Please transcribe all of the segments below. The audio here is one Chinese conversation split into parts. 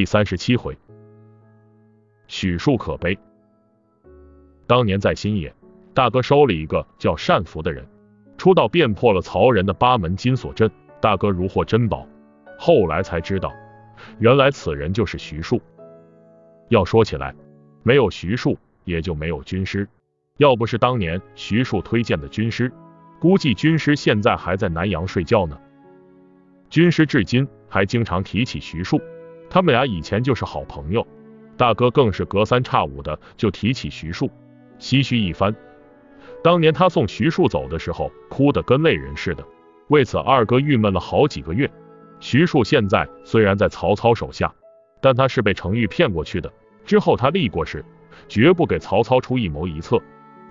第三十七回，许庶可悲。当年在新野，大哥收了一个叫单福的人，出道便破了曹仁的八门金锁阵，大哥如获珍宝。后来才知道，原来此人就是徐庶。要说起来，没有徐庶，也就没有军师。要不是当年徐庶推荐的军师，估计军师现在还在南阳睡觉呢。军师至今还经常提起徐庶，他们俩以前就是好朋友。大哥更是隔三差五的就提起徐庶，唏嘘一番。当年他送徐庶走的时候，哭得跟泪人似的。为此，二哥郁闷了好几个月。徐庶现在虽然在曹操手下，但他是被程昱骗过去的。之后他立过誓，绝不给曹操出一谋一策。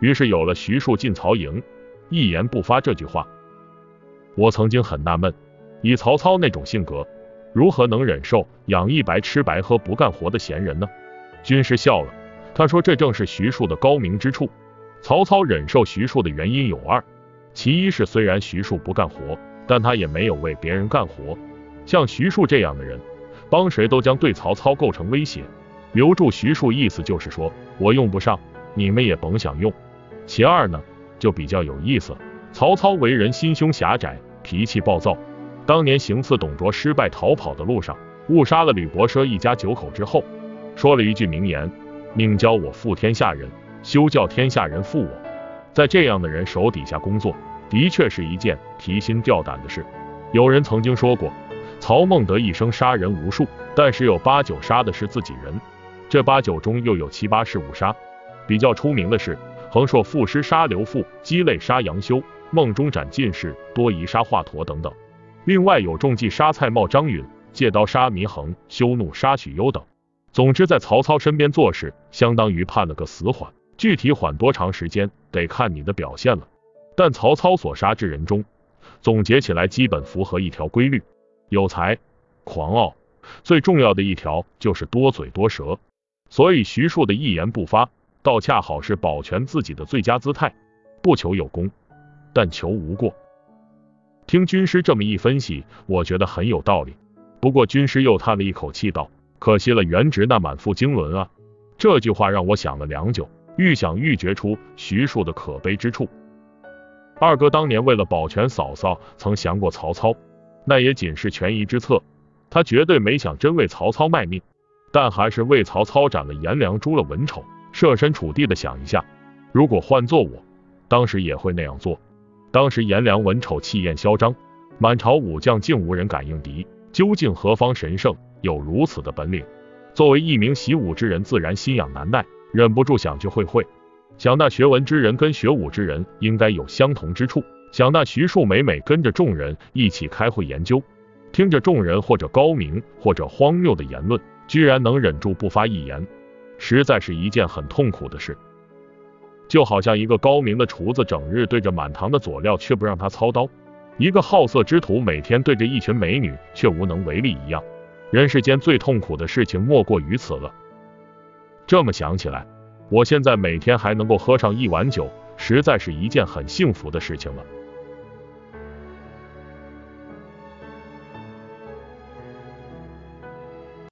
于是有了徐庶进曹营，一言不发这句话。我曾经很纳闷。以曹操那种性格，如何能忍受养一白吃白喝不干活的闲人呢？军师笑了，他说这正是徐庶的高明之处。曹操忍受徐庶的原因有二，其一是虽然徐庶不干活，但他也没有为别人干活。像徐庶这样的人，帮谁都将对曹操构成威胁。留住徐庶，意思就是说我用不上，你们也甭想用。其二呢，就比较有意思。曹操为人心胸狭窄，脾气暴躁。当年行刺董卓失败逃跑的路上，误杀了吕伯奢一家九口之后，说了一句名言：“宁教我负天下人，休教天下人负我。”在这样的人手底下工作，的确是一件提心吊胆的事。有人曾经说过，曹孟德一生杀人无数，但是有八九杀的是自己人，这八九中又有七八是误杀。比较出名的是横槊赋诗杀刘馥，鸡肋杀杨修，梦中斩进士，多疑杀华佗等等。另外有中计杀蔡瑁、张允，借刀杀祢衡，羞怒杀许攸等。总之，在曹操身边做事，相当于判了个死缓。具体缓多长时间，得看你的表现了。但曹操所杀之人中，总结起来基本符合一条规律：有才、狂傲，最重要的一条就是多嘴多舌。所以徐庶的一言不发，倒恰好是保全自己的最佳姿态。不求有功，但求无过。听军师这么一分析，我觉得很有道理。不过军师又叹了一口气道：“可惜了原值那满腹经纶啊！”这句话让我想了良久，愈想愈觉出徐庶的可悲之处。二哥当年为了保全嫂嫂，曾降过曹操，那也仅是权宜之策，他绝对没想真为曹操卖命，但还是为曹操斩了颜良，诛了文丑。设身处地的想一下，如果换做我，当时也会那样做。当时颜良文丑气焰嚣张，满朝武将竟无人敢应敌。究竟何方神圣有如此的本领？作为一名习武之人，自然心痒难耐，忍不住想去会会。想那学文之人跟学武之人应该有相同之处。想那徐庶每每跟着众人一起开会研究，听着众人或者高明或者荒谬的言论，居然能忍住不发一言，实在是一件很痛苦的事。就好像一个高明的厨子，整日对着满堂的佐料，却不让他操刀；一个好色之徒，每天对着一群美女，却无能为力一样。人世间最痛苦的事情，莫过于此了。这么想起来，我现在每天还能够喝上一碗酒，实在是一件很幸福的事情了。